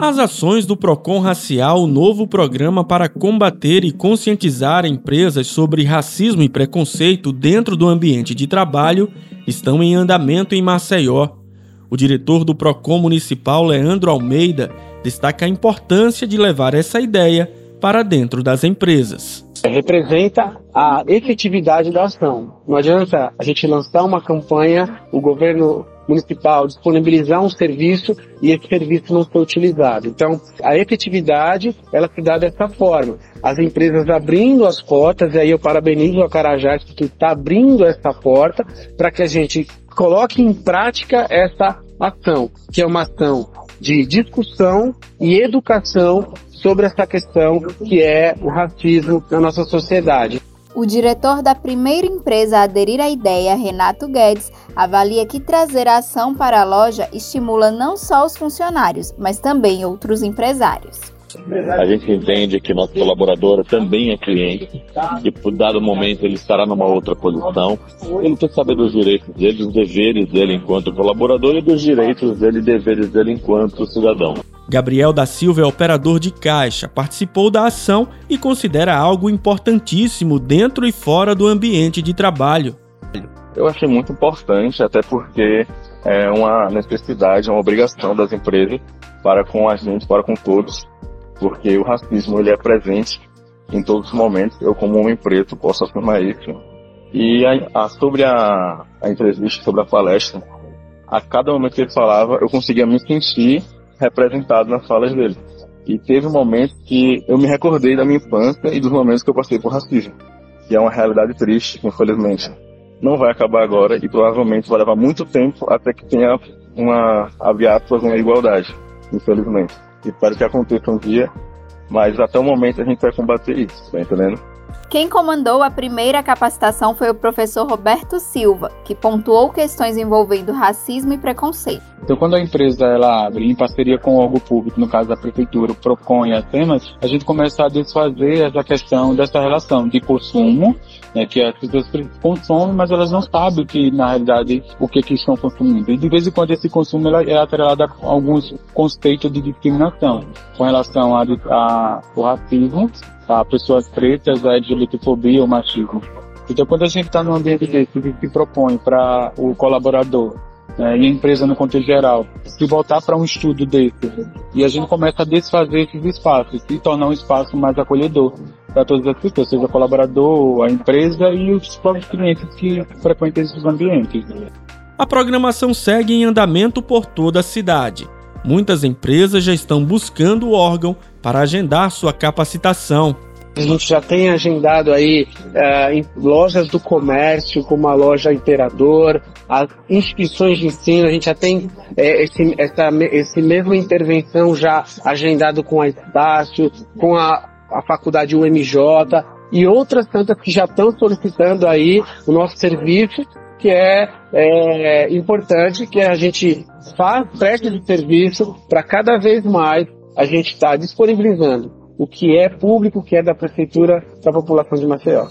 As ações do Procon Racial, novo programa para combater e conscientizar empresas sobre racismo e preconceito dentro do ambiente de trabalho, estão em andamento em Maceió. O diretor do Procon Municipal, Leandro Almeida, destaca a importância de levar essa ideia para dentro das empresas. Representa a efetividade da ação. Não adianta a gente lançar uma campanha, o governo municipal disponibilizar um serviço e esse serviço não for utilizado. Então, a efetividade, ela se dá dessa forma. As empresas abrindo as portas, e aí eu parabenizo a Carajás que está abrindo essa porta para que a gente coloque em prática essa ação, que é uma ação de discussão e educação sobre essa questão que é o racismo na nossa sociedade. O diretor da primeira empresa a aderir à ideia, Renato Guedes, avalia que trazer a ação para a loja estimula não só os funcionários, mas também outros empresários. A gente entende que nosso colaborador também é cliente e por dado momento ele estará numa outra posição. Ele tem que saber dos direitos dele, dos deveres dele enquanto colaborador e dos direitos dele e deveres dele enquanto cidadão. Gabriel da Silva é operador de caixa, participou da ação e considera algo importantíssimo dentro e fora do ambiente de trabalho. Eu achei muito importante, até porque é uma necessidade, uma obrigação das empresas para com a gente, para com todos, porque o racismo ele é presente em todos os momentos. Eu, como homem preto, posso afirmar isso. E a, a, sobre a, a entrevista, sobre a palestra, a cada momento que ele falava, eu conseguia me sentir representado nas falas dele. E teve um momento que eu me recordei da minha infância e dos momentos que eu passei por racismo, que é uma realidade triste, infelizmente. Não vai acabar agora e provavelmente vai levar muito tempo até que tenha uma, abre aspas, igualdade, infelizmente. Espero que aconteça um dia, mas até o momento a gente vai combater isso, tá entendendo? Quem comandou a primeira capacitação foi o professor Roberto Silva, que pontuou questões envolvendo racismo e preconceito. Então, quando a empresa ela abre em parceria com o órgão público, no caso da prefeitura, o Procon e a Temas, a gente começa a desfazer essa questão dessa relação de consumo, né, que as pessoas consomem, mas elas não sabem que na realidade o que, que estão consumindo. E de vez em quando esse consumo é atrelado a alguns conceitos de discriminação com relação ao racismo a pessoas pretas, a LGBTfobia ou machismo. Então, quando a gente está num ambiente desse que propõe para o colaborador né, e a empresa no contexto geral se voltar para um estudo desse e a gente começa a desfazer esses espaços e tornar um espaço mais acolhedor para todas as pessoas, seja o colaborador, a empresa e os próprios clientes que frequentam esses ambientes. A programação segue em andamento por toda a cidade. Muitas empresas já estão buscando o órgão para agendar sua capacitação. A gente já tem agendado aí uh, em lojas do comércio, como a loja Imperador, as instituições de ensino, a gente já tem é, esse, essa esse mesma intervenção já agendado com a Estácio, com a, a faculdade UMJ e outras tantas que já estão solicitando aí o nosso serviço, que é, é importante que a gente faz, preste de serviço para cada vez mais a gente está disponibilizando o que é público, o que é da prefeitura para a população de Maceió.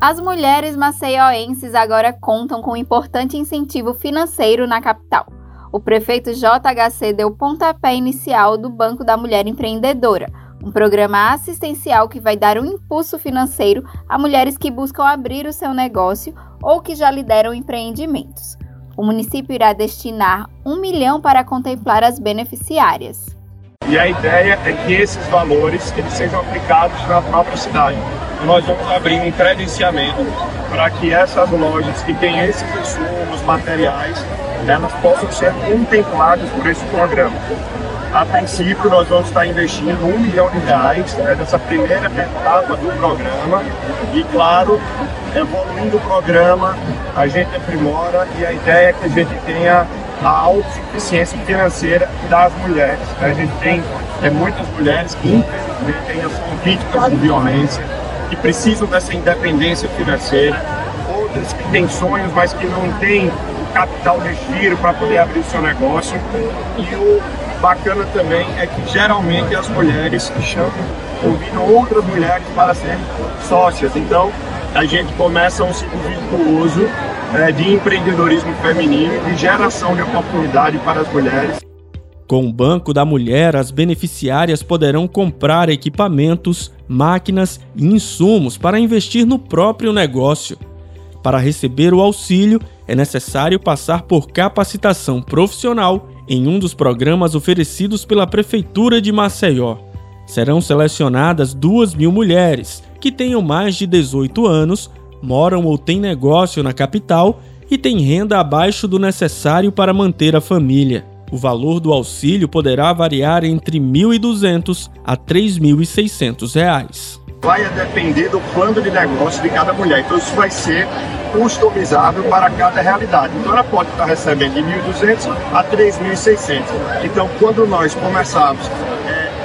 As mulheres maceioenses agora contam com um importante incentivo financeiro na capital. O prefeito JHC deu pontapé inicial do Banco da Mulher Empreendedora, um programa assistencial que vai dar um impulso financeiro a mulheres que buscam abrir o seu negócio ou que já lideram empreendimentos o município irá destinar um milhão para contemplar as beneficiárias. E a ideia é que esses valores eles sejam aplicados na própria cidade. Nós vamos abrir um credenciamento para que essas lojas que têm esses insumos, materiais, elas possam ser contempladas por esse programa. A princípio, nós vamos estar investindo um milhão de reais né, nessa primeira etapa do programa e, claro, evoluindo o programa, a gente aprimora e a ideia é que a gente tenha a autossuficiência financeira das mulheres. A gente tem é, muitas mulheres que, infelizmente, ainda são vítimas de violência, que precisam dessa independência financeira, outras que têm sonhos, mas que não têm capital de giro para poder abrir o seu negócio. E o bacana também é que geralmente as mulheres chamam, convidam outras mulheres para serem sócias. Então a gente começa um ciclo virtuoso é, de empreendedorismo feminino e geração de oportunidade para as mulheres. Com o Banco da Mulher, as beneficiárias poderão comprar equipamentos, máquinas e insumos para investir no próprio negócio. Para receber o auxílio, é necessário passar por capacitação profissional em um dos programas oferecidos pela Prefeitura de Maceió. Serão selecionadas 2 mil mulheres que tenham mais de 18 anos, moram ou têm negócio na capital e têm renda abaixo do necessário para manter a família. O valor do auxílio poderá variar entre R$ 1.200 a R$ 3.600. Vai depender do plano de negócio de cada mulher. Então, isso vai ser customizável para cada realidade. Então, ela pode estar recebendo de 1.200 a 3.600. Então, quando nós começarmos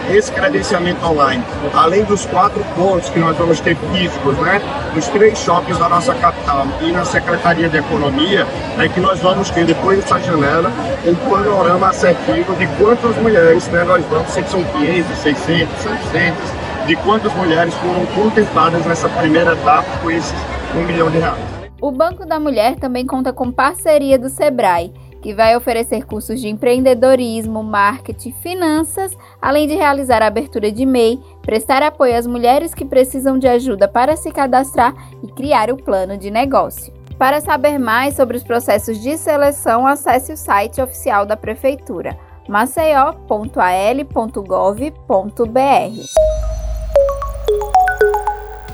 esse credenciamento online, além dos quatro pontos que nós vamos ter físicos, né, nos três shoppings da nossa capital e na Secretaria de Economia, é que nós vamos ter depois dessa janela um panorama assertivo de quantas mulheres né, nós vamos, se são 500, 600, 700, de quantas mulheres foram contempladas nessa primeira etapa com esses um milhão de reais. O Banco da Mulher também conta com parceria do Sebrae que vai oferecer cursos de empreendedorismo, marketing, finanças, além de realizar a abertura de MEI, prestar apoio às mulheres que precisam de ajuda para se cadastrar e criar o plano de negócio. Para saber mais sobre os processos de seleção, acesse o site oficial da Prefeitura maceió.al.gov.br.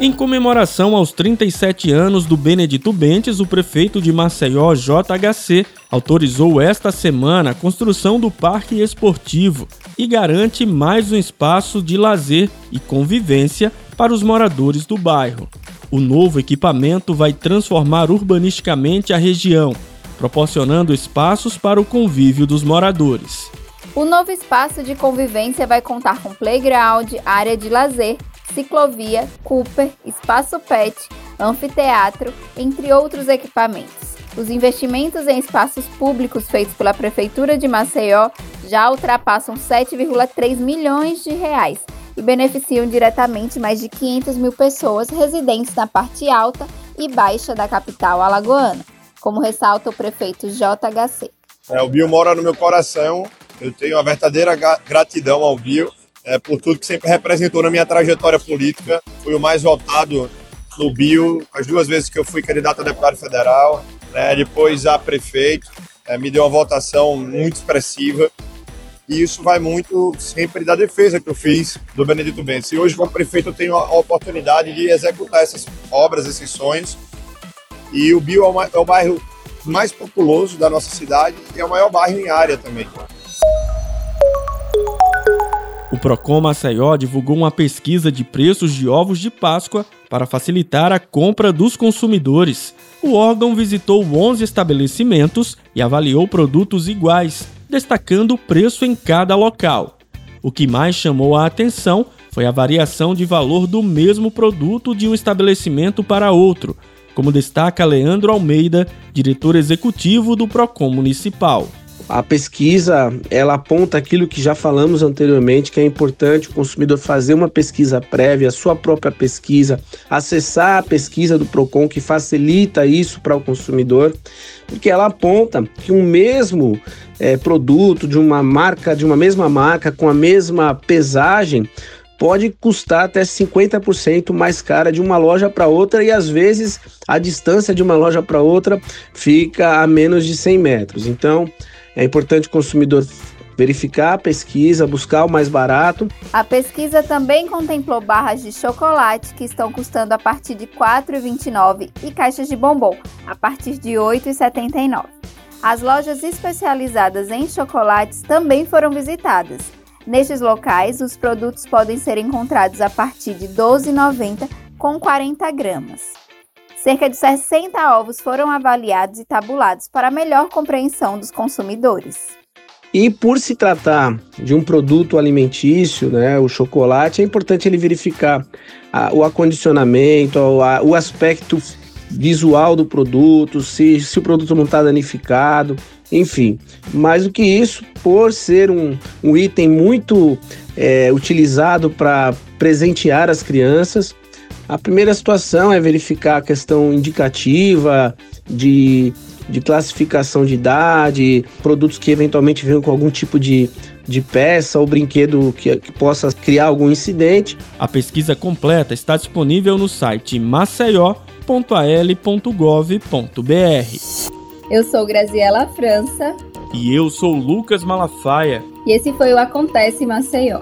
Em comemoração aos 37 anos do Benedito Bentes, o prefeito de Maceió, JHC, autorizou esta semana a construção do Parque Esportivo e garante mais um espaço de lazer e convivência para os moradores do bairro. O novo equipamento vai transformar urbanisticamente a região, proporcionando espaços para o convívio dos moradores. O novo espaço de convivência vai contar com playground, área de lazer, ciclovia, Cooper, espaço pet, anfiteatro, entre outros equipamentos. Os investimentos em espaços públicos feitos pela Prefeitura de Maceió já ultrapassam 7,3 milhões de reais e beneficiam diretamente mais de 500 mil pessoas residentes na parte alta e baixa da capital alagoana, como ressalta o prefeito JHC. É, o Bio mora no meu coração, eu tenho uma verdadeira gratidão ao Bio é, por tudo que sempre representou na minha trajetória política. Fui o mais votado no Bio, as duas vezes que eu fui candidato a deputado federal, né, depois a prefeito, é, me deu uma votação muito expressiva. E isso vai muito sempre da defesa que eu fiz do Benedito Bentes. E hoje, como prefeito, eu tenho a oportunidade de executar essas obras, esses sonhos. E o Bio é o bairro mais populoso da nossa cidade e é o maior bairro em área também. O Procon Maceió divulgou uma pesquisa de preços de ovos de Páscoa para facilitar a compra dos consumidores. O órgão visitou 11 estabelecimentos e avaliou produtos iguais, destacando o preço em cada local. O que mais chamou a atenção foi a variação de valor do mesmo produto de um estabelecimento para outro, como destaca Leandro Almeida, diretor executivo do Procon Municipal. A pesquisa, ela aponta aquilo que já falamos anteriormente, que é importante o consumidor fazer uma pesquisa prévia, a sua própria pesquisa, acessar a pesquisa do Procon que facilita isso para o consumidor, porque ela aponta que um mesmo é, produto de uma marca, de uma mesma marca, com a mesma pesagem, pode custar até 50% mais cara de uma loja para outra e às vezes a distância de uma loja para outra fica a menos de 100 metros. Então, é importante o consumidor verificar a pesquisa, buscar o mais barato. A pesquisa também contemplou barras de chocolate que estão custando a partir de R$ 4,29 e caixas de bombom a partir de R$ 8,79. As lojas especializadas em chocolates também foram visitadas. Nestes locais, os produtos podem ser encontrados a partir de R$ 12,90 com 40 gramas. Cerca de 60 ovos foram avaliados e tabulados para melhor compreensão dos consumidores. E por se tratar de um produto alimentício, né, o chocolate, é importante ele verificar a, o acondicionamento, a, o aspecto visual do produto, se, se o produto não está danificado, enfim. Mais do que isso, por ser um, um item muito é, utilizado para presentear as crianças, A primeira situação é verificar a questão indicativa de, de classificação de idade, produtos que eventualmente venham com algum tipo de, de peça ou brinquedo que, que possa criar algum incidente. A pesquisa completa está disponível no site maceió.al.gov.br. Eu sou Graziela França. E eu sou Lucas Malafaia. E esse foi o Acontece Maceió.